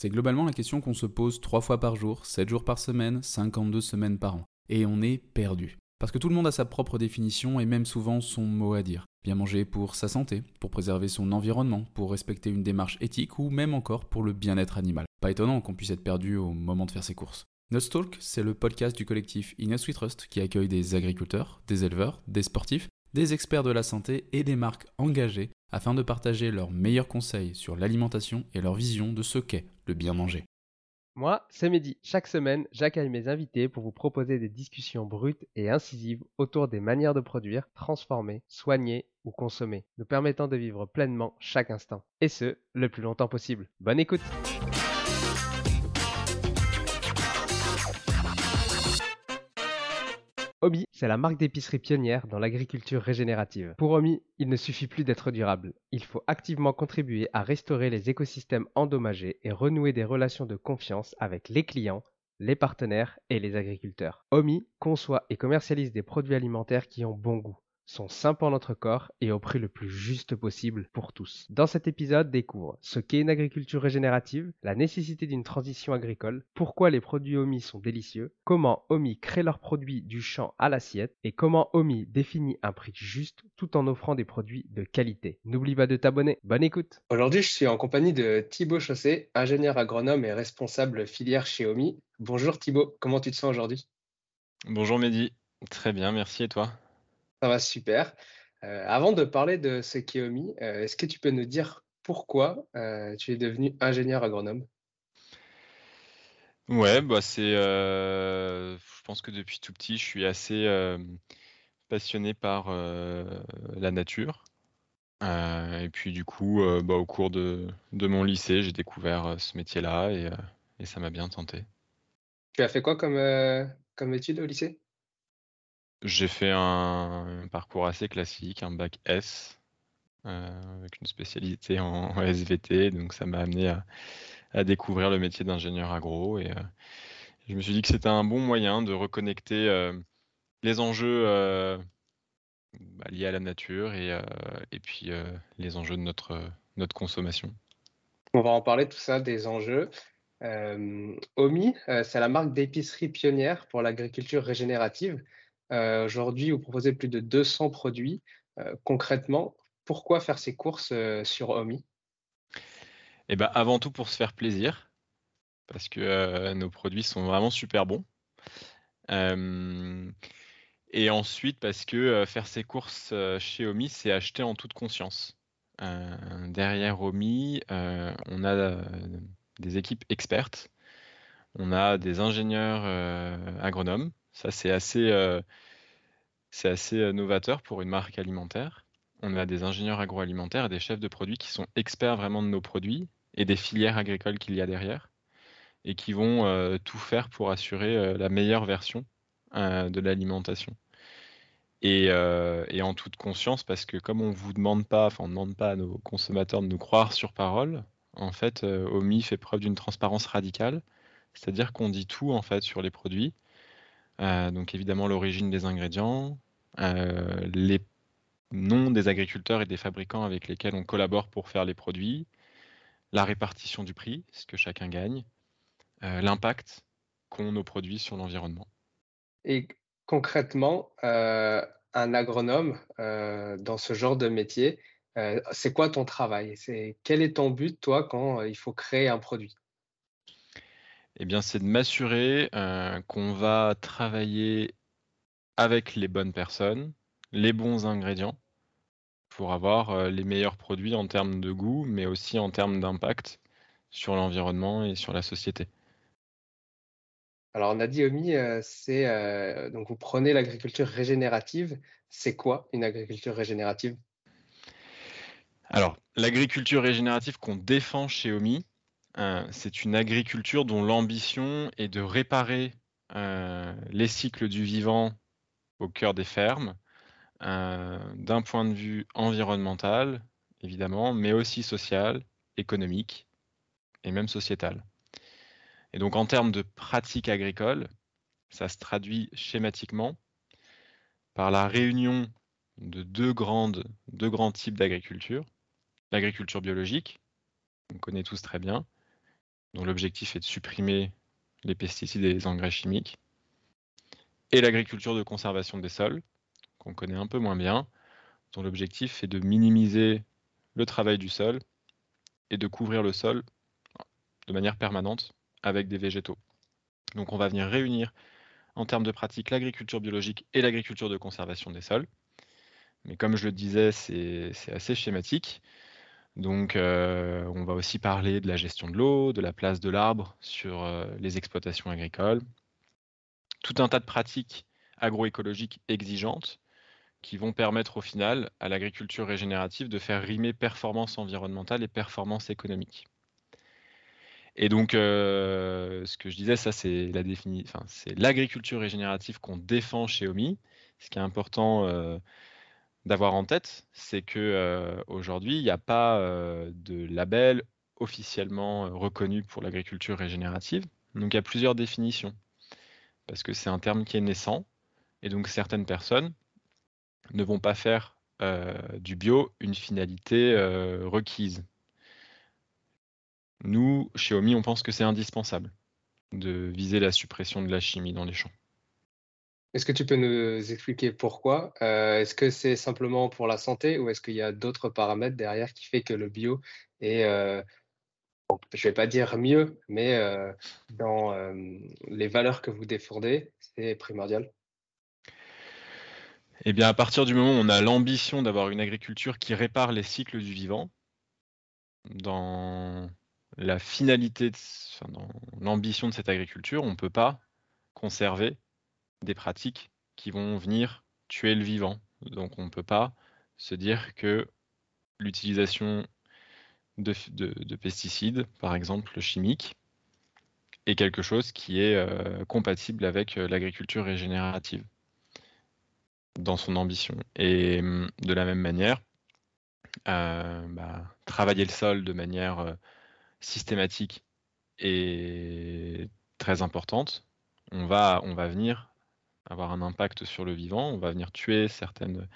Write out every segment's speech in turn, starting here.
C'est globalement la question qu'on se pose 3 fois par jour, 7 jours par semaine, 52 semaines par an. Et on est perdu. Parce que tout le monde a sa propre définition et même souvent son mot à dire. Bien manger pour sa santé, pour préserver son environnement, pour respecter une démarche éthique ou même encore pour le bien-être animal. Pas étonnant qu'on puisse être perdu au moment de faire ses courses. Nutstalk, c'est le podcast du collectif Inus We Trust qui accueille des agriculteurs, des éleveurs, des sportifs, des experts de la santé et des marques engagées afin de partager leurs meilleurs conseils sur l'alimentation et leur vision de ce qu'est le bien manger. Moi, c'est Mehdi. Chaque semaine, j'accueille mes invités pour vous proposer des discussions brutes et incisives autour des manières de produire, transformer, soigner ou consommer, nous permettant de vivre pleinement chaque instant. Et ce, le plus longtemps possible. Bonne écoute Omi, c'est la marque d'épicerie pionnière dans l'agriculture régénérative. Pour Omi, il ne suffit plus d'être durable. Il faut activement contribuer à restaurer les écosystèmes endommagés et renouer des relations de confiance avec les clients, les partenaires et les agriculteurs. Omi conçoit et commercialise des produits alimentaires qui ont bon goût sont sains pour notre corps et au prix le plus juste possible pour tous. Dans cet épisode, découvre ce qu'est une agriculture régénérative, la nécessité d'une transition agricole, pourquoi les produits OMI sont délicieux, comment OMI crée leurs produits du champ à l'assiette et comment OMI définit un prix juste tout en offrant des produits de qualité. N'oublie pas de t'abonner. Bonne écoute. Aujourd'hui, je suis en compagnie de Thibaut Chausset, ingénieur agronome et responsable filière chez OMI. Bonjour Thibaut, comment tu te sens aujourd'hui? Bonjour Mehdi, très bien, merci et toi? Ça va super. Euh, avant de parler de ce qui est omis, euh, est-ce que tu peux nous dire pourquoi euh, tu es devenu ingénieur agronome? Ouais, bah c'est, je pense que depuis tout petit, je suis assez passionné par la nature. et puis du coup, bah, au cours de, de mon lycée, j'ai découvert ce métier-là et, et ça m'a bien tenté. Tu as fait quoi comme, comme étude au lycée? J'ai fait un parcours assez classique, un bac S, euh, avec une spécialité en SVT, donc ça m'a amené à, découvrir le métier d'ingénieur agro et euh, je me suis dit que c'était un bon moyen de reconnecter euh, les enjeux bah, liés à la nature et, et puis les enjeux de notre, notre consommation. On va en parler tout ça, des enjeux. OMI, c'est la marque d'épicerie pionnière pour l'agriculture régénérative. Euh, aujourd'hui, vous proposez plus de 200 produits. Euh, concrètement, pourquoi faire ces courses euh, sur Omi? Eh ben, Avant tout pour se faire plaisir, parce que nos produits sont vraiment super bons. et ensuite, parce que faire ces courses chez Omi, c'est acheter en toute conscience. derrière Omi, on a des équipes expertes, on a des ingénieurs agronomes, ça, c'est assez, euh, euh, novateur pour une marque alimentaire. On a des ingénieurs agroalimentaires et des chefs de produits qui sont experts vraiment de nos produits et des filières agricoles qu'il y a derrière et qui vont euh, tout faire pour assurer la meilleure version de l'alimentation. Et, en toute conscience, parce que comme on vous demande pas, enfin on ne demande pas à nos consommateurs de nous croire sur parole, en fait, OMI fait preuve d'une transparence radicale, c'est-à-dire qu'on dit tout en fait sur les produits. Donc évidemment l'origine des ingrédients, les noms des agriculteurs et des fabricants avec lesquels on collabore pour faire les produits, la répartition du prix, ce que chacun gagne, euh, l'impact qu'ont nos produits sur l'environnement. Et concrètement, euh, un agronome euh, dans ce genre de métier, c'est quoi ton travail? C'est, Quel est ton but, toi, quand il faut créer un produit? Eh bien, c'est de m'assurer qu'on va travailler avec les bonnes personnes, les bons ingrédients, pour avoir les meilleurs produits en termes de goût, mais aussi en termes d'impact sur l'environnement et sur la société. Alors, on a dit, Omi, c'est donc vous prenez l'agriculture régénérative. C'est quoi une agriculture régénérative? Alors, l'agriculture régénérative qu'on défend chez OMI, c'est une agriculture dont l'ambition est de réparer les cycles du vivant au cœur des fermes euh, d'un point de vue environnemental, évidemment, mais aussi social, économique et même sociétal. Et donc en termes de pratiques agricoles, ça se traduit schématiquement par la réunion de deux, deux grands types d'agriculture. L'agriculture biologique, on connaît tous très bien, dont l'objectif est de supprimer les pesticides et les engrais chimiques, et l'agriculture de conservation des sols, qu'on connaît un peu moins bien, dont l'objectif est de minimiser le travail du sol et de couvrir le sol de manière permanente avec des végétaux. Donc on va venir réunir en termes de pratique l'agriculture biologique et l'agriculture de conservation des sols. Mais comme je le disais, c'est assez schématique. Donc euh, on va aussi parler de la gestion de l'eau, de la place de l'arbre sur euh, les exploitations agricoles. Tout un tas de pratiques agroécologiques exigeantes qui vont permettre au final à l'agriculture régénérative de faire rimer performance environnementale et performance économique. Et donc, euh, ce que je disais, ça c'est la enfin, c'est l'agriculture régénérative qu'on défend chez OMI. Ce qui est important d'avoir en tête, c'est que euh, aujourd'hui, il n'y a pas de label officiellement reconnu pour l'agriculture régénérative. Donc, il y a plusieurs définitions parce que c'est un terme qui est naissant. Et donc, certaines personnes ne vont pas faire euh, du bio une finalité euh, requise. Nous, chez OMI, on pense que c'est indispensable de viser la suppression de la chimie dans les champs. Est-ce que tu peux nous expliquer pourquoi? Euh, Est-ce que c'est simplement pour la santé ou est-ce qu'il y a d'autres paramètres derrière qui fait que le bio est, je ne vais pas dire mieux, mais dans les valeurs que vous défendez, c'est primordial? Eh bien, à partir du moment où on a l'ambition d'avoir une agriculture qui répare les cycles du vivant, dans la finalité, dans l'ambition de cette agriculture, on ne peut pas conserver des pratiques qui vont venir tuer le vivant. Donc on ne peut pas se dire que l'utilisation de, pesticides, par exemple chimiques, est quelque chose qui est euh, compatible avec euh, l'agriculture régénérative dans son ambition. Et hum, de la même manière, euh, bah, travailler le sol de manière systématique et très importante, on va venir avoir un impact sur le vivant, on va venir tuer certaines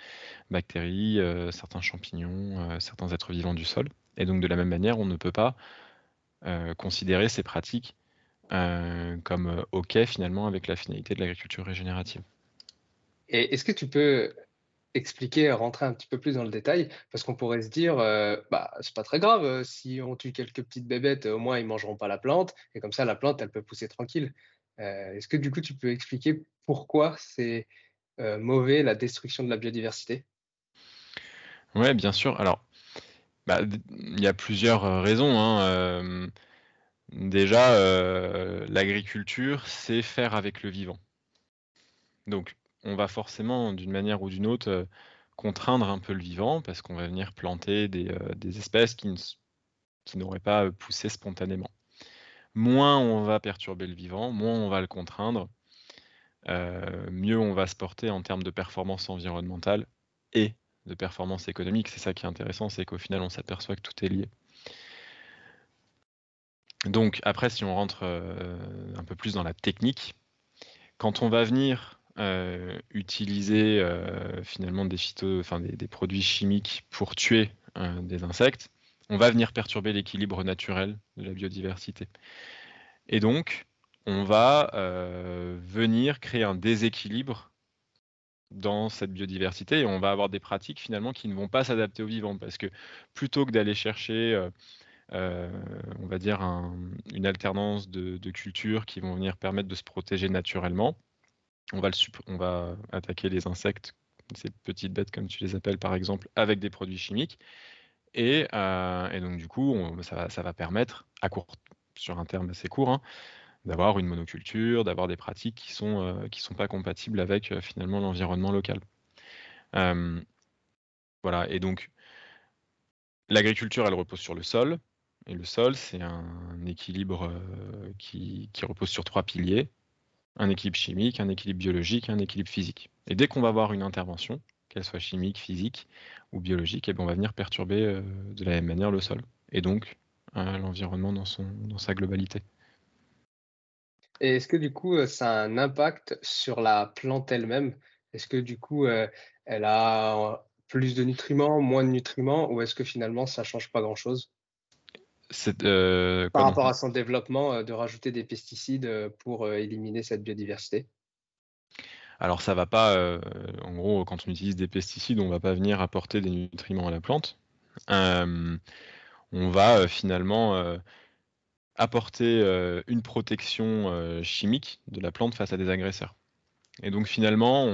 bactéries, euh, certains champignons, certains êtres vivants du sol. Et donc de la même manière, on ne peut pas considérer ces pratiques comme OK finalement avec la finalité de l'agriculture régénérative. Et est-ce que tu peux expliquer, rentrer un petit peu plus dans le détail? Parce qu'on pourrait se dire, euh, bah, c'est pas très grave, euh, si on tue quelques petites bébêtes, au moins ils mangeront pas la plante, et comme ça la plante, elle peut pousser tranquille. Euh, est-ce que du coup tu peux expliquer pourquoi c'est mauvais la destruction de la biodiversité? Oui, bien sûr. Alors, bah, il y a plusieurs raisons. Hein, déjà, l'agriculture, c'est faire avec le vivant. Donc, on va forcément, d'une manière ou d'une autre, euh, contraindre un peu le vivant parce qu'on va venir planter des, euh, espèces qui, n'auraient pas euh, poussé spontanément. Moins on va perturber le vivant, moins on va le contraindre, mieux on va se porter en termes de performance environnementale et de performance économique. C'est ça qui est intéressant, c'est qu'au final, on s'aperçoit que tout est lié. Donc après, si on rentre un peu plus dans la technique, quand on va venir utiliser finalement des, des, produits chimiques pour tuer des insectes, on va venir perturber l'équilibre naturel de la biodiversité. Et donc, on va euh, venir créer un déséquilibre dans cette biodiversité et on va avoir des pratiques finalement qui ne vont pas s'adapter aux vivants parce que plutôt que d'aller chercher, euh, euh, on va dire, une alternance de, cultures qui vont venir permettre de se protéger naturellement, on va, on va attaquer les insectes, ces petites bêtes comme tu les appelles par exemple, avec des produits chimiques. Et, donc du coup, ça, va permettre, à court, sur un terme assez court, hein, d'avoir une monoculture, d'avoir des pratiques qui sont euh, sont pas compatibles avec euh, finalement l'environnement local. voilà, et donc l'agriculture, elle repose sur le sol, et le sol, c'est un équilibre euh, qui, repose sur trois piliers un équilibre chimique, un équilibre biologique, un équilibre physique. Et dès qu'on va avoir une intervention, qu'elle soit chimique, physique ou biologique, et eh ben, on va venir perturber de la même manière le sol, et donc l'environnement dans, dans sa globalité. Et est-ce que du coup, euh, ça a un impact sur la plante elle-même? Est-ce que du coup, euh, elle a plus de nutriments, moins de nutriments, ou est-ce que finalement, ça ne change pas grand-chose? Euh, Par rapport à son développement, de rajouter des pesticides pour éliminer cette biodiversité? Alors ça va pas, en gros, quand on utilise des pesticides, on va pas venir apporter des nutriments à la plante. on va finalement apporter euh, une protection euh, chimique de la plante face à des agresseurs. Et donc finalement,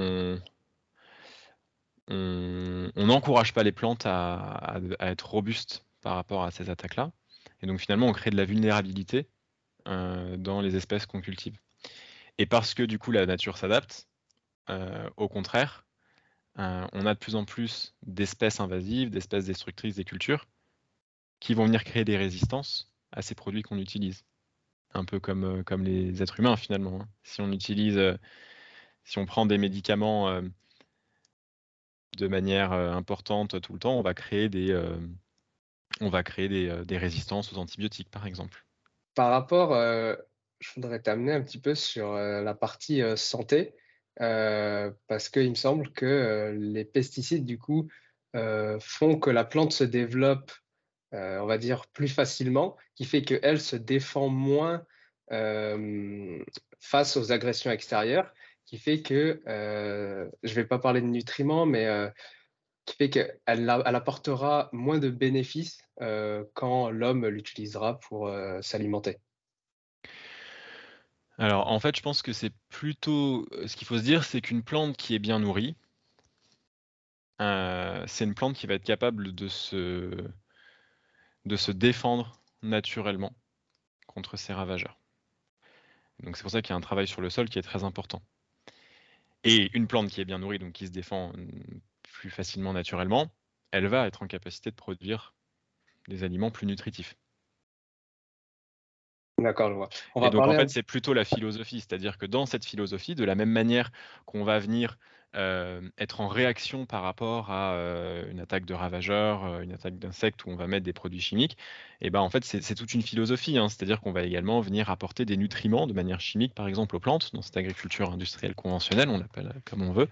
on n'encourage pas les plantes à, être robustes par rapport à ces attaques-là. Et donc finalement, on crée de la vulnérabilité euh, dans les espèces qu'on cultive. Et parce que du coup, la nature s'adapte, au contraire, on a de plus en plus d'espèces invasives, d'espèces destructrices des cultures, qui vont venir créer des résistances à ces produits qu'on utilise. Un peu comme, euh, comme les êtres humains finalement. Hein. Si on utilise, euh, si on prend des médicaments euh, de manière importante tout le temps, on va créer des, on va créer des, des, résistances aux antibiotiques par exemple. Par rapport, je voudrais t'amener un petit peu sur la partie santé, parce qu'il me semble que les pesticides du coup font que la plante se développe euh, on va dire, plus facilement, qui fait qu'elle se défend moins euh, face aux agressions extérieures, qui fait que, euh, je ne vais pas parler de nutriments, mais qui fait qu'elle elle apportera moins de bénéfices quand l'homme l'utilisera pour s'alimenter. Alors en fait, je pense que c'est plutôt ce qu'il faut se dire, c'est qu'une plante qui est bien nourrie, c'est une plante qui va être capable de se de se défendre naturellement contre ces ravageurs. Donc c'est pour ça qu'il y a un travail sur le sol qui est très important. Et une plante qui est bien nourrie, donc qui se défend plus facilement naturellement, elle va être en capacité de produire des aliments plus nutritifs. D'accord, je vois. et donc en fait, c'est plutôt la philosophie, c'est-à-dire que dans cette philosophie, de la même manière qu'on va venir euh, être en réaction par rapport à euh, une attaque de ravageurs, euh, une attaque d'insectes où on va mettre des produits chimiques, et ben en fait c'est toute une philosophie, hein. c'est-à-dire qu'on va également venir apporter des nutriments de manière chimique, par exemple aux plantes, dans cette agriculture industrielle conventionnelle, on l'appelle comme on veut.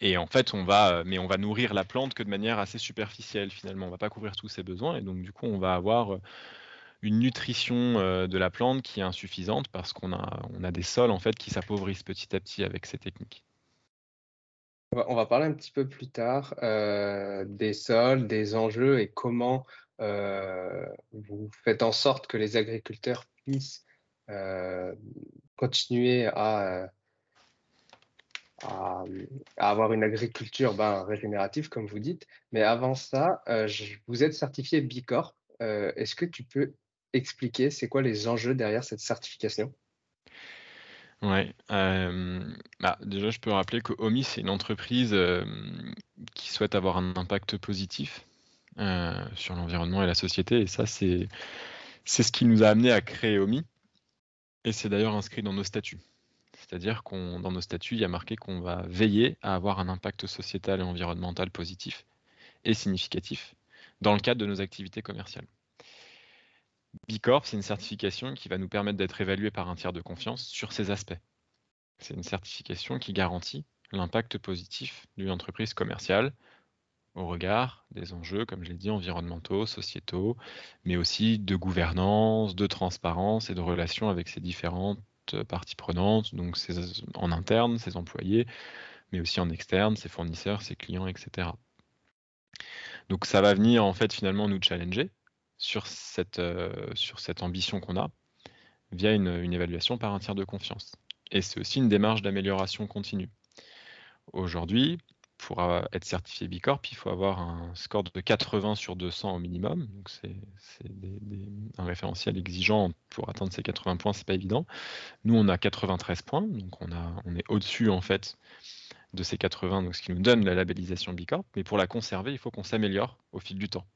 et en fait, on va, mais on va nourrir la plante que de manière assez superficielle finalement. On va pas couvrir tous ses besoins, et donc du coup, on va avoir une nutrition euh, de la plante qui est insuffisante parce qu'on a, on a des sols en fait qui s'appauvrissent petit à petit avec ces techniques. On va parler un petit peu plus tard euh, des sols, des enjeux et comment euh, vous faites en sorte que les agriculteurs puissent continuer à, à, avoir une agriculture ben, régénérative, comme vous dites. Mais avant ça, vous êtes certifié Bicorp. Est-ce que tu peux expliquer c'est quoi les enjeux derrière cette certification? Ouais, euh, bah, déjà je peux rappeler que OMI c'est une entreprise euh, qui souhaite avoir un impact positif euh, sur l'environnement et la société et ça c'est c'est ce qui nous a amené à créer OMI. Et c'est d'ailleurs inscrit dans nos statuts. C'est-à-dire qu'on dans nos statuts, il y a marqué qu'on va veiller à avoir un impact sociétal et environnemental positif et significatif dans le cadre de nos activités commerciales. Bicorp, c'est une certification qui va nous permettre d'être évalués par un tiers de confiance sur ces aspects. C'est une certification qui garantit l'impact positif d'une entreprise commerciale au regard des enjeux, comme je l'ai dit, environnementaux, sociétaux, mais aussi de gouvernance, de transparence et de relations avec ces différentes parties prenantes, donc en interne, ses employés, mais aussi en externe, ses fournisseurs, ses clients, etc. Donc ça va venir en fait finalement nous challenger sur cette, euh, cette ambition qu'on a via une, évaluation par un tiers de confiance. Et c'est aussi une démarche d'amélioration continue. Aujourd'hui, pour être certifié Bicorp, il faut avoir un score de 80 sur 200 au minimum. C'est un référentiel exigeant pour atteindre ces 80 points, c'est pas évident. Nous, on a 93 points, donc on est au-dessus en fait de ces 80, donc ce qui nous donne la labellisation Bicorp. Mais pour la conserver, il faut qu'on s'améliore au fil du temps.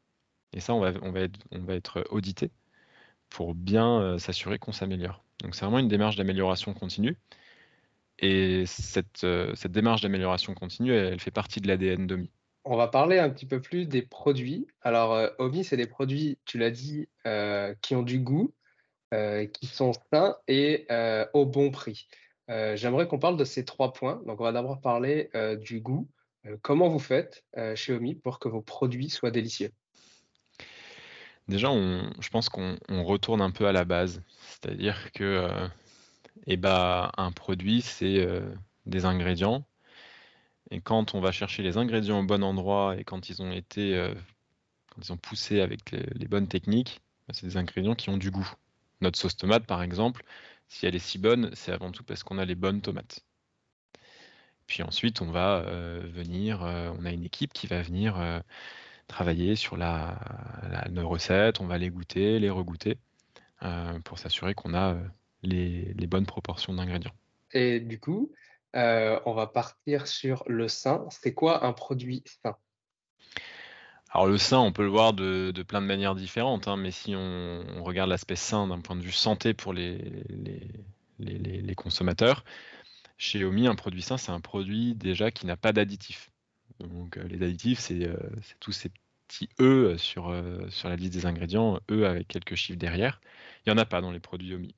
Et ça, on va, être, audité pour bien euh, s'assurer qu'on s'améliore. Donc c'est vraiment une démarche d'amélioration continue. Et cette, euh, démarche d'amélioration continue, elle, fait partie de l'ADN d'OMI. On va parler un petit peu plus des produits. Alors, euh, OMI, c'est des produits, tu l'as dit, qui ont du goût, qui sont sains et au bon prix. J'aimerais qu'on parle de ces trois points. Donc, on va d'abord parler du goût. comment vous faites chez OMI pour que vos produits soient délicieux? Déjà, je pense qu'on retourne un peu à la base. C'est-à-dire que et bah, un produit, c'est euh, des ingrédients. Et quand on va chercher les ingrédients au bon endroit et quand ils ont été, euh, quand ils ont poussé avec les, bonnes techniques, bah, c'est des ingrédients qui ont du goût. Notre sauce tomate, par exemple, si elle est si bonne, c'est avant tout parce qu'on a les bonnes tomates. Puis ensuite, on va euh, venir, on a une équipe qui va venir travailler sur la, nos recettes, on va les goûter, les regoûter, pour s'assurer qu'on a les, bonnes proportions d'ingrédients. Et du coup, euh, on va partir sur le sain. C'est quoi un produit sain? Alors le sain, on peut le voir de, plein de manières différentes, hein, mais si on, regarde l'aspect sain d'un point de vue santé pour les, les, consommateurs, chez Omi, un produit sain, c'est un produit déjà qui n'a pas d'additifs. Donc euh, les additifs, c'est euh, tous ces petits E sur, sur la liste des ingrédients, E avec quelques chiffres derrière. Il n'y en a pas dans les produits Omi.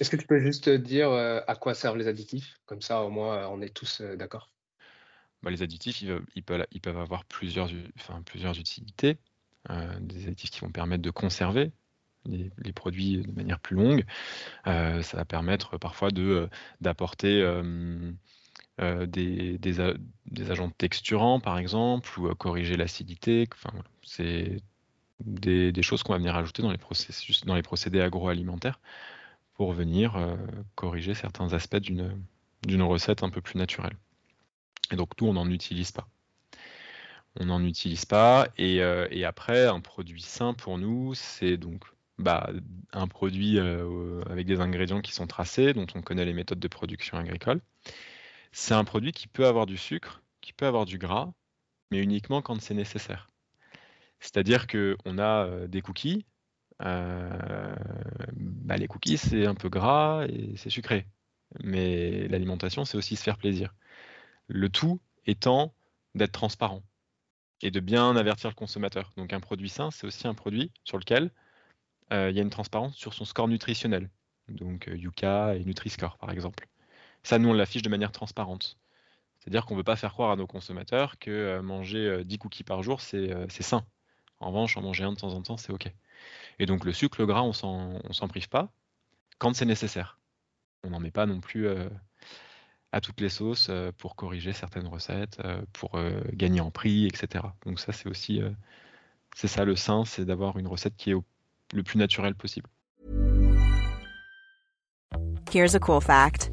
Est-ce que tu peux juste dire euh, à quoi servent les additifs? Comme ça, au moins, on est tous euh, d'accord. Bah, les additifs, ils, peuvent, avoir plusieurs, plusieurs utilités. Euh, des additifs qui vont permettre de conserver les, produits de manière plus longue. ça va permettre parfois de, d'apporter des, agents texturants, par exemple, ou corriger l'acidité. C'est des, choses qu'on va venir ajouter dans les, processus, dans les procédés agroalimentaires pour venir euh, corriger certains aspects d'une recette un peu plus naturelle. Et donc nous, on n'en utilise pas. On n'en utilise pas. Et, euh, après, un produit sain pour nous, c'est donc bah, un produit euh, avec des ingrédients qui sont tracés, dont on connaît les méthodes de production agricole. C'est un produit qui peut avoir du sucre, qui peut avoir du gras, mais uniquement quand c'est nécessaire. C'est-à-dire qu'on a des cookies, euh, bah, les cookies, c'est un peu gras et c'est sucré. Mais l'alimentation, c'est aussi se faire plaisir. Le tout étant d'être transparent et de bien avertir le consommateur. Donc un produit sain, c'est aussi un produit sur lequel euh, il y a une transparence sur son score nutritionnel. Donc euh, Yuka et Nutri-Score, par exemple. Ça, nous, on l'affiche de manière transparente. C'est-à-dire qu'on ne veut pas faire croire à nos consommateurs que manger 10 cookies par jour, c'est sain. En revanche, en manger un de temps en temps, c'est OK. Et donc le sucre, le gras, on s'en prive pas quand c'est nécessaire. On n'en met pas non plus euh, à toutes les sauces euh, pour corriger certaines recettes, euh, pour gagner en prix, etc. Donc ça, c'est aussi, c'est ça le sain, c'est d'avoir une recette qui est le plus naturelle possible. Here's a cool fact.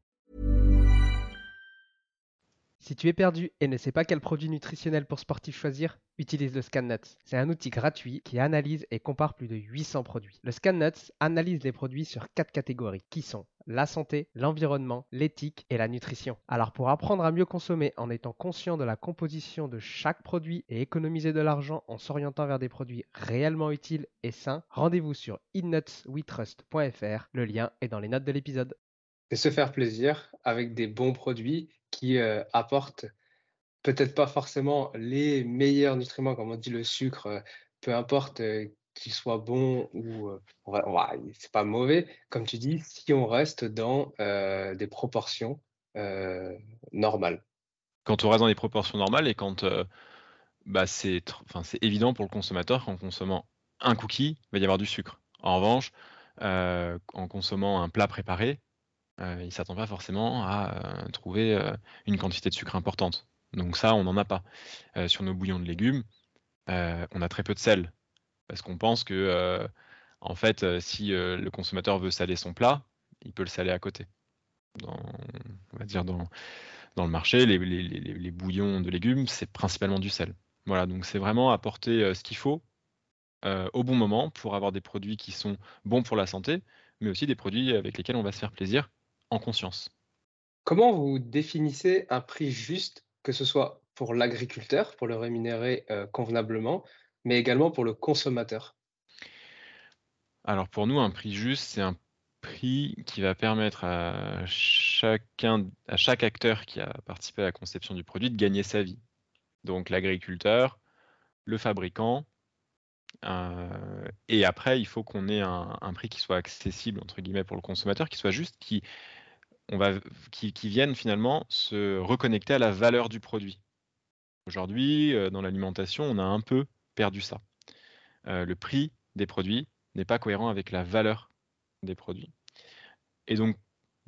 Si tu es perdu et ne sais pas quel produit nutritionnel pour sportif choisir, utilise le ScanNuts. C'est un outil gratuit qui analyse et compare plus de 800 produits. Le ScanNuts analyse les produits sur quatre catégories qui sont la santé, l'environnement, l'éthique et la nutrition. Alors pour apprendre à mieux consommer en étant conscient de la composition de chaque produit et économiser de l'argent en s'orientant vers des produits réellement utiles et sains, rendez-vous sur innutswetrust.fr. Le lien est dans les notes de l'épisode. et se faire plaisir avec des bons produits qui euh, apportent peut-être pas forcément les meilleurs nutriments, comme on dit le sucre, euh, peu importe euh, qu'il soit bon ou euh, c'est pas mauvais, comme tu dis, si on reste dans des proportions normales. Quand on reste dans les proportions normales et quand bah, c'est évident pour le consommateur qu'en consommant un cookie, il va y avoir du sucre. En revanche, en consommant un plat préparé, euh, il ne s'attend pas forcément à euh, trouver euh, une quantité de sucre importante. Donc ça, on n'en a pas. Sur nos bouillons de légumes, on a très peu de sel. Parce qu'on pense que, en fait, si le consommateur veut saler son plat, il peut le saler à côté. On va dire dans, le marché, les, les- bouillons de légumes, c'est principalement du sel. Voilà, donc c'est vraiment apporter ce qu'il faut au bon moment pour avoir des produits qui sont bons pour la santé, mais aussi des produits avec lesquels on va se faire plaisir en conscience. Comment vous définissez un prix juste, que ce soit pour l'agriculteur, pour le rémunérer euh, convenablement, mais également pour le consommateur? Alors pour nous, un prix juste, c'est un prix qui va permettre à chacun, à chaque acteur qui a participé à la conception du produit de gagner sa vie. Donc l'agriculteur, le fabricant, euh, et après, il faut qu'on ait un, un prix qui soit accessible entre guillemets pour le consommateur, qui soit juste, qui qui, qui vienne finalement se reconnecter à la valeur du produit. Aujourd'hui, euh, dans l'alimentation, on a un peu perdu ça. Euh, le prix des produits n'est pas cohérent avec la valeur des produits. Et donc,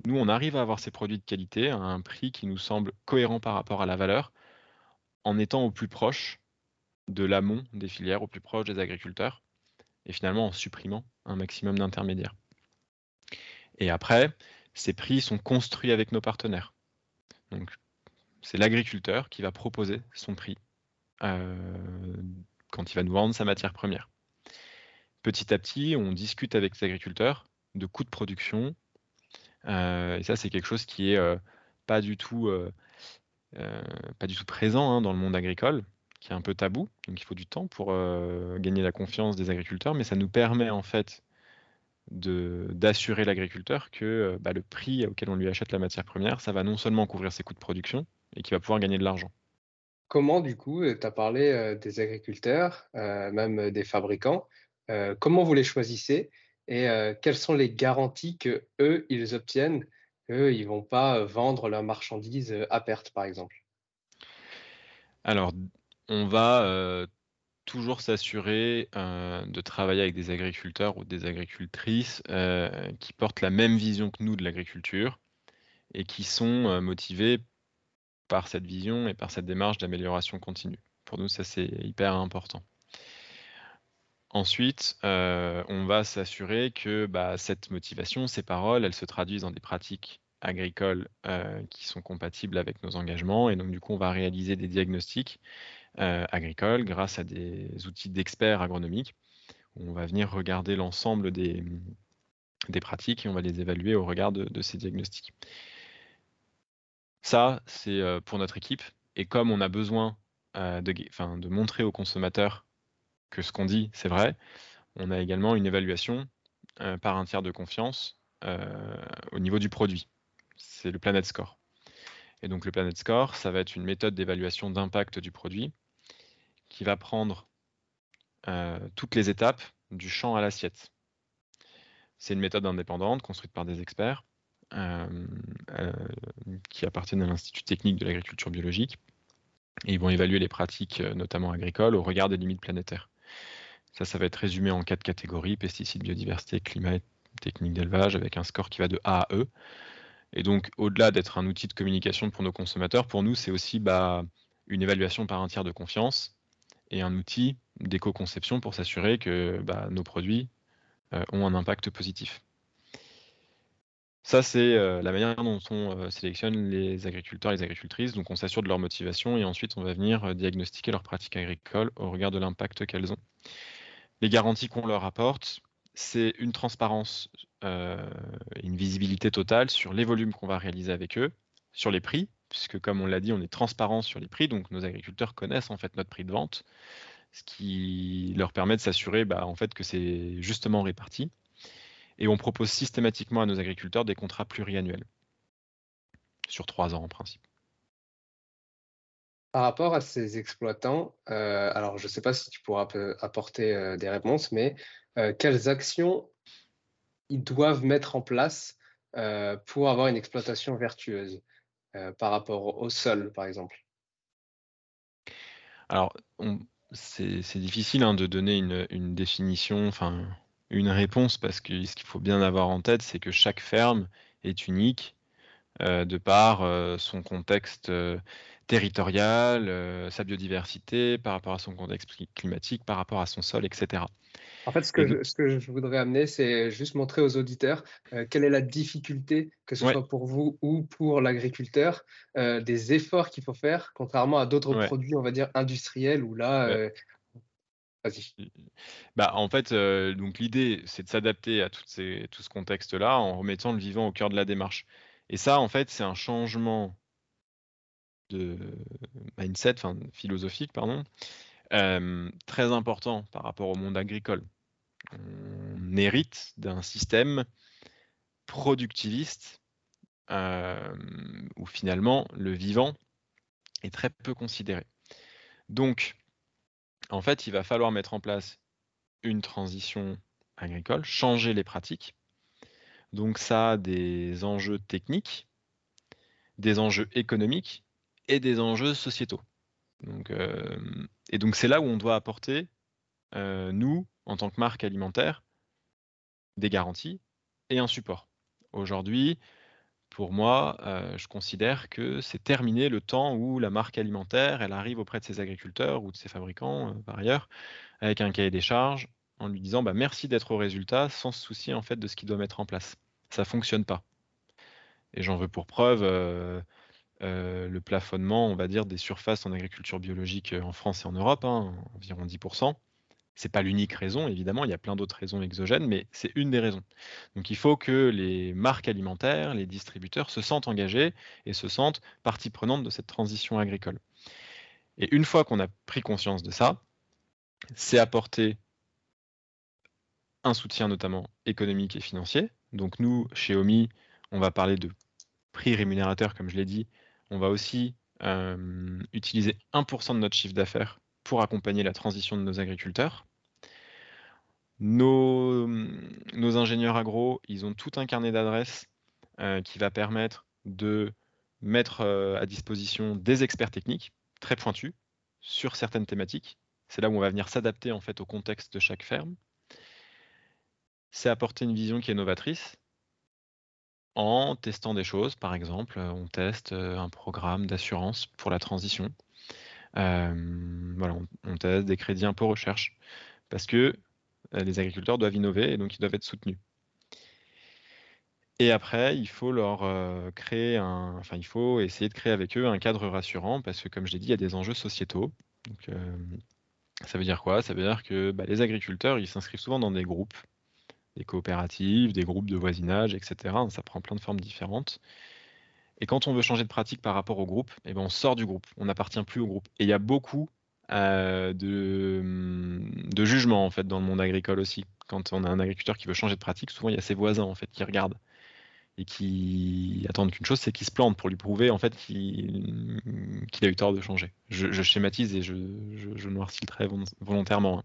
nous, on arrive à avoir ces produits de qualité à un prix qui nous semble cohérent par rapport à la valeur, en étant au plus proche de l'amont des filières, au plus proche des agriculteurs, et finalement en supprimant un maximum d'intermédiaires. Et après, ces prix sont construits avec nos partenaires. Donc, c'est l'agriculteur qui va proposer son prix euh, quand il va nous vendre sa matière première. Petit à petit, on discute avec les agriculteurs de coûts de production. euh, et ça, c'est quelque chose qui est euh, pas du tout, pas du tout présent hein, dans le monde agricole, qui est un peu tabou. Donc, il faut du temps pour gagner la confiance des agriculteurs, mais ça nous permet en fait d'assurer l'agriculteur que euh, bah, le prix auquel on lui achète la matière première, ça va non seulement couvrir ses coûts de production et qu'il va pouvoir gagner de l'argent. Comment, du coup, tu as parlé euh, des agriculteurs, euh, même euh, des fabricants, euh, comment vous les choisissez et euh, quelles sont les garanties que eux, ils obtiennent qu'ils ne vont pas euh, vendre leurs marchandises euh, à perte, par exemple? Alors, on va euh, toujours s'assurer de travailler avec des agriculteurs ou des agricultrices qui portent la même vision que nous de l'agriculture et qui sont motivés par cette vision et par cette démarche d'amélioration continue. Pour nous, ça c'est hyper important. Ensuite, on va s'assurer que bah, cette motivation, ces paroles, elles se traduisent dans des pratiques agricoles qui sont compatibles avec nos engagements. Et donc, du coup, on va réaliser des diagnostics euh, agricoles grâce à des outils d'experts agronomiques. On va venir regarder l'ensemble des, pratiques et on va les évaluer au regard de, ces diagnostics. Ça, c'est euh, pour notre équipe. Et comme on a besoin euh, de, montrer aux consommateurs que ce qu'on dit, c'est vrai, on a également une évaluation par un tiers de confiance au niveau du produit. C'est le Planet Score. Et donc le Planet Score, ça va être une méthode d'évaluation d'impact du produit qui va prendre euh, toutes les étapes du champ à l'assiette. C'est une méthode indépendante construite par des experts qui appartiennent à l'Institut technique de l'agriculture biologique. Et ils vont évaluer les pratiques, notamment agricoles, au regard des limites planétaires. Ça, ça va être résumé en quatre catégories, pesticides, biodiversité, climat et techniques d'élevage, avec un score qui va de A à E. Et donc, au-delà d'être un outil de communication pour nos consommateurs, pour nous, c'est aussi bah, une évaluation par un tiers de confiance et un outil d'éco-conception pour s'assurer que bah, nos produits euh, ont un impact positif. Ça, c'est euh, la manière dont on euh, sélectionne les agriculteurs et les agricultrices. Donc, on s'assure de leur motivation et ensuite, on va venir diagnostiquer leurs pratiques agricoles au regard de l'impact qu'elles ont. Les garanties qu'on leur apporte, c'est une transparence, une visibilité totale sur les volumes qu'on va réaliser avec eux, sur les prix, puisque comme on l'a dit, on est transparent sur les prix, donc nos agriculteurs connaissent en fait notre prix de vente, ce qui leur permet de s'assurer bah, en fait que c'est justement réparti. Et on propose systématiquement à nos agriculteurs des contrats pluriannuels, sur trois ans en principe. Par rapport à ces exploitants, euh, alors je ne sais pas si tu pourras apporter euh, des réponses, mais euh, quelles actions ils doivent mettre en place pour avoir une exploitation vertueuse? Par rapport au sol, par exemple? Alors, c'est difficile hein, de donner une, définition, enfin une réponse, parce que ce qu'il faut bien avoir en tête, c'est que chaque ferme est unique de par son contexte territoriale, euh, sa biodiversité, par rapport à son contexte climatique, par rapport à son sol, etc. En fait, ce que, je, ce que je voudrais amener, c'est juste montrer aux auditeurs euh, quelle est la difficulté, que ce soit pour vous ou pour l'agriculteur, euh, des efforts qu'il faut faire, contrairement à d'autres produits, on va dire, industriels, où là... Vas-y. Bah, en fait, donc l'idée, c'est de s'adapter à toutes ces, tout ce contexte-là en remettant le vivant au cœur de la démarche. Et ça, en fait, c'est un changement de mindset, enfin philosophique, pardon, euh, très important par rapport au monde agricole. On hérite d'un système productiviste euh, où finalement le vivant est très peu considéré. Donc, en fait, il va falloir mettre en place une transition agricole, changer les pratiques. Donc ça a des enjeux techniques, des enjeux économiques et des enjeux sociétaux. Donc, euh, et donc c'est là où on doit apporter, euh, nous, en tant que marque alimentaire, des garanties et un support. Aujourd'hui, pour moi, euh, je considère que c'est terminé le temps où la marque alimentaire, elle arrive auprès de ses agriculteurs ou de ses fabricants, par ailleurs, avec un cahier des charges, en lui disant bah, merci d'être au résultat sans se soucier en fait de ce qu'il doit mettre en place. Ça fonctionne pas. Et j'en veux pour preuve euh, le plafonnement, on va dire, des surfaces en agriculture biologique euh, en France et en Europe, hein, environ 10%. C'est pas l'unique raison, évidemment, il y a plein d'autres raisons exogènes, mais c'est une des raisons. Donc il faut que les marques alimentaires, les distributeurs se sentent engagés et se sentent partie prenante de cette transition agricole. Et une fois qu'on a pris conscience de ça, c'est apporter un soutien notamment économique et financier. Donc nous, chez OMI, on va parler de prix rémunérateur, comme je l'ai dit, on va aussi euh, utiliser 1% de notre chiffre d'affaires pour accompagner la transition de nos agriculteurs. Nos, ingénieurs agro, ils ont tout un carnet d'adresses euh, qui va permettre de mettre euh, à disposition des experts techniques très pointus sur certaines thématiques. C'est là où on va venir s'adapter en fait au contexte de chaque ferme. C'est apporter une vision qui est novatrice en testant des choses. Par exemple, on teste un programme d'assurance pour la transition. On, teste des crédits impôt recherche parce que les agriculteurs doivent innover et donc ils doivent être soutenus. Et après, il faut leur créer un, enfin, il faut essayer de créer avec eux un cadre rassurant parce que, comme je l'ai dit, il y a des enjeux sociétaux. Ça veut dire quoi? Ça veut dire que bah, les agriculteurs, ils s'inscrivent souvent dans des groupes des coopératives, des groupes de voisinage, etc. Ça prend plein de formes différentes. Et quand on veut changer de pratique par rapport au groupe, eh ben on sort du groupe, on n'appartient plus au groupe. Et il y a beaucoup euh, de, hum, de jugement en fait dans le monde agricole aussi. Quand on a un agriculteur qui veut changer de pratique, souvent il y a ses voisins en fait qui regardent et qui attendent qu'une chose, c'est qu'il se plante pour lui prouver en fait qu'il a eu tort de changer. Je, schématise et je, je, noircis le volontairement. Hein.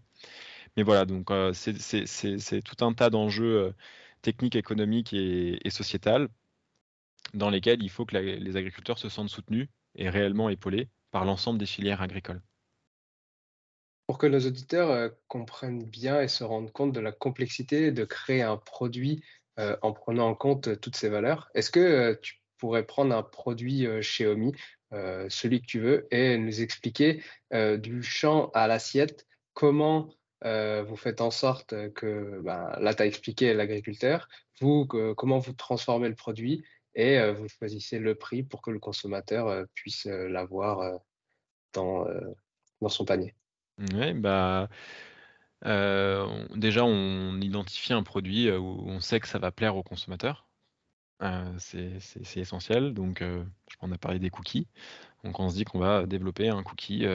Mais voilà, donc euh, c'est tout un tas d'enjeux euh, techniques, économiques et, sociétals dans lesquels il faut que les agriculteurs se sentent soutenus et réellement épaulés par l'ensemble des filières agricoles. Pour que nos auditeurs euh, comprennent bien et se rendent compte de la complexité de créer un produit en prenant en compte toutes ces valeurs, est-ce que tu pourrais prendre un produit chez Omi, celui que tu veux, et nous expliquer du champ à l'assiette comment vous faites en sorte que, ben, là tu as expliqué l'agriculteur, vous, comment vous transformez le produit et vous choisissez le prix pour que le consommateur puisse l'avoir dans, dans son panier. Oui, bah, déjà, on identifie un produit où on sait que ça va plaire au consommateur. c'est essentiel. Donc, je on a parlé des cookies. Donc, on se dit qu'on va développer un cookie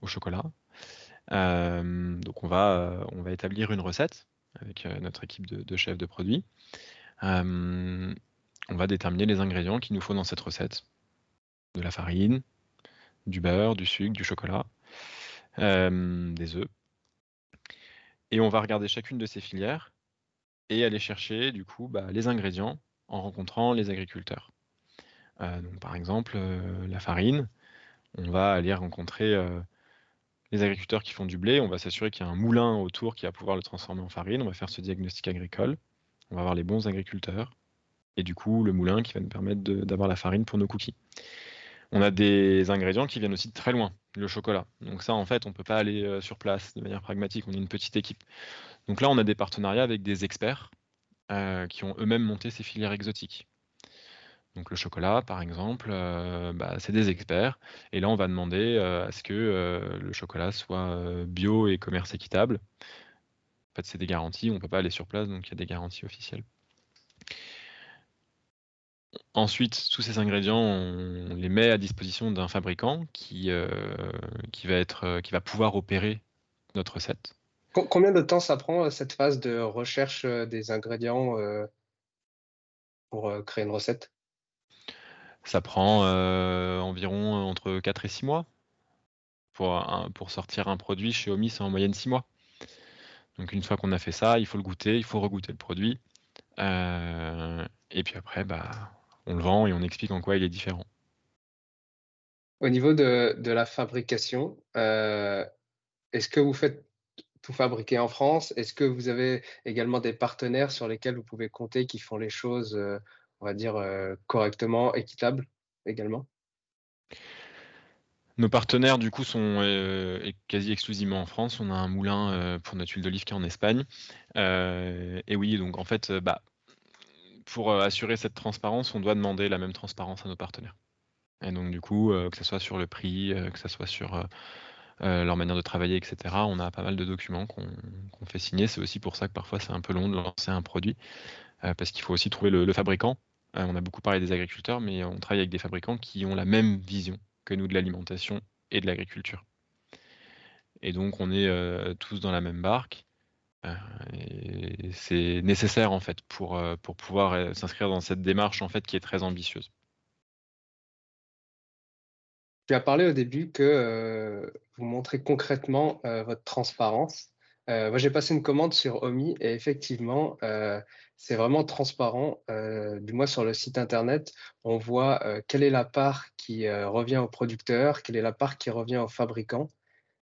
au chocolat. Donc, on va, on va établir une recette avec notre équipe de, chefs de produits. on va déterminer les ingrédients qu'il nous faut dans cette recette. De la farine, du beurre, du sucre, du chocolat. Euh, des œufs. Et on va regarder chacune de ces filières et aller chercher du coup bah, les ingrédients en rencontrant les agriculteurs. Euh, donc, par exemple, euh, la farine, on va aller rencontrer les agriculteurs qui font du blé, on va s'assurer qu'il y a un moulin autour qui va pouvoir le transformer en farine, on va faire ce diagnostic agricole, on va avoir les bons agriculteurs, et du coup le moulin qui va nous permettre d'avoir la farine pour nos cookies. On a des ingrédients qui viennent aussi de très loin, le chocolat. Donc ça, en fait, on ne peut pas aller euh, sur place de manière pragmatique, on est une petite équipe. Donc là, on a des partenariats avec des experts euh, qui ont eux-mêmes monté ces filières exotiques. Donc le chocolat, par exemple, euh, bah, c'est des experts. Et là, on va demander à ce que le chocolat soit bio et commerce équitable. En fait, c'est des garanties, on ne peut pas aller sur place, donc il y a des garanties officielles. Ensuite, tous ces ingrédients, on les met à disposition d'un fabricant qui, euh, qui, va euh, pouvoir opérer notre recette. Combien de temps ça prend euh, cette phase de recherche des ingrédients pour créer une recette? Ça prend environ entre 4 et 6 mois. Pour, pour sortir un produit chez Omi, c'est en moyenne 6 mois. Donc une fois qu'on a fait ça, il faut le goûter, il faut regoûter le produit. et puis après, bah, on le vend et on explique en quoi il est différent. Au niveau de, la fabrication, euh, est-ce que vous faites tout fabriquer en France? Est-ce que vous avez également des partenaires sur lesquels vous pouvez compter qui font les choses, euh, on va dire, euh, correctement, équitables également nos partenaires, du coup, sont quasi exclusivement en France. On a un moulin pour notre huile d'olive qui est en Espagne. et oui, donc en fait, bah, pour euh, assurer cette transparence, on doit demander la même transparence à nos partenaires. Et donc du coup, euh, que ce soit sur le prix, euh, que ce soit sur leur manière de travailler, etc., on a pas mal de documents qu'on fait signer. C'est aussi pour ça que parfois c'est un peu long de lancer un produit, parce qu'il faut aussi trouver le, fabricant. On a beaucoup parlé des agriculteurs, mais on travaille avec des fabricants qui ont la même vision que nous de l'alimentation et de l'agriculture. Et donc on est tous dans la même barque. Euh, c'est nécessaire en fait pour, euh, pouvoir euh, s'inscrire dans cette démarche en fait qui est très ambitieuse. Tu as parlé au début que vous montrez concrètement votre transparence. moi, j'ai passé une commande sur Omi et effectivement, c'est vraiment transparent. du moins sur le site internet, on voit quelle est la part qui revient au producteur, quelle est la part qui revient au fabricant.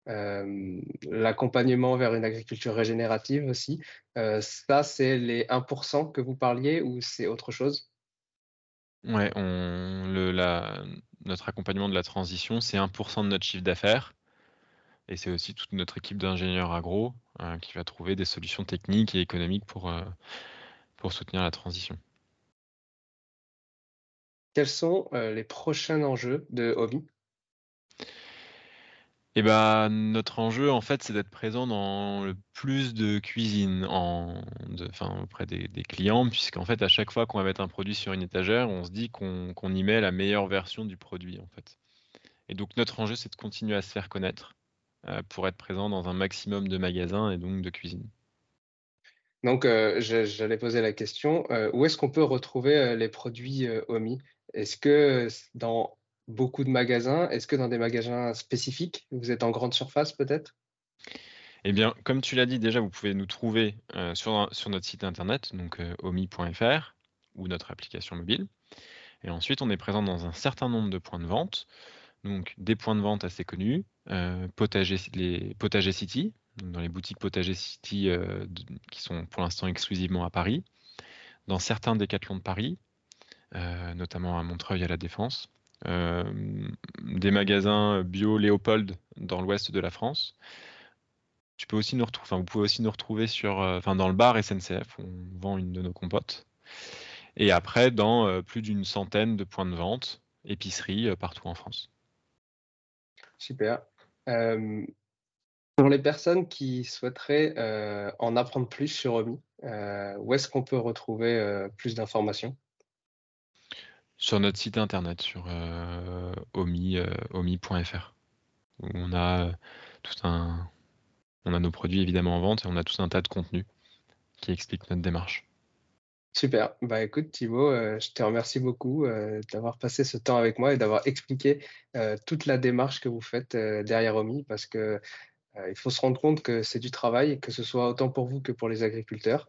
Euh, l'accompagnement vers une agriculture régénérative aussi. Euh, ça, c'est les 1% que vous parliez ou c'est autre chose? Ouais, notre accompagnement de la transition, c'est 1% de notre chiffre d'affaires. Et c'est aussi toute notre équipe d'ingénieurs agro euh, qui va trouver des solutions techniques et économiques pour, pour soutenir la transition. Quels sont les prochains enjeux de Omi et bah, notre enjeu, en fait, c'est d'être présent dans le plus de cuisine en, enfin, auprès des, clients, puisqu'en fait, à chaque fois qu'on va mettre un produit sur une étagère, on se dit qu'on y met la meilleure version du produit, en fait. Et donc, notre enjeu, c'est de continuer à se faire connaître euh, pour être présent dans un maximum de magasins et donc de cuisine. Donc, euh, j'allais poser la question, euh, où est-ce qu'on peut retrouver les produits OMI? Est-ce que dans beaucoup de magasins. Est-ce que dans des magasins spécifiques, vous êtes en grande surface peut-être? Eh bien, comme tu l'as dit déjà, vous pouvez nous trouver euh, sur, notre site internet, donc euh, omi.fr, ou notre application mobile. Et ensuite, on est présent dans un certain nombre de points de vente. Donc, des points de vente assez connus, euh, Potager City, dans les boutiques Potager City euh, qui sont pour l'instant exclusivement à Paris, dans certains décathlons de Paris, euh, notamment à Montreuil à la Défense, des magasins bio Léopold dans l'ouest de la France. Tu peux aussi nous retrouver, vous pouvez aussi nous retrouver sur, dans le bar SNCF, on vend une de nos compotes. Et après, dans plus d'une centaine de points de vente, épiceries partout en France. Super. Pour les personnes qui souhaiteraient en apprendre plus sur OMI, où est-ce qu'on peut retrouver plus d'informations? Sur notre site internet, sur omi.fr, où on a tout un, on a nos produits évidemment en vente et on a tout un tas de contenus qui expliquent notre démarche. Super. Bah écoute, Thibaut, euh, je te remercie beaucoup euh, d'avoir passé ce temps avec moi et d'avoir expliqué euh, toute la démarche que vous faites derrière OMI parce que il faut se rendre compte que c'est du travail, que ce soit autant pour vous que pour les agriculteurs.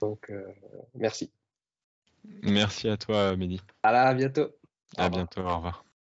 Donc, merci. Merci à toi, Mehdi. À bientôt. À bientôt, au revoir.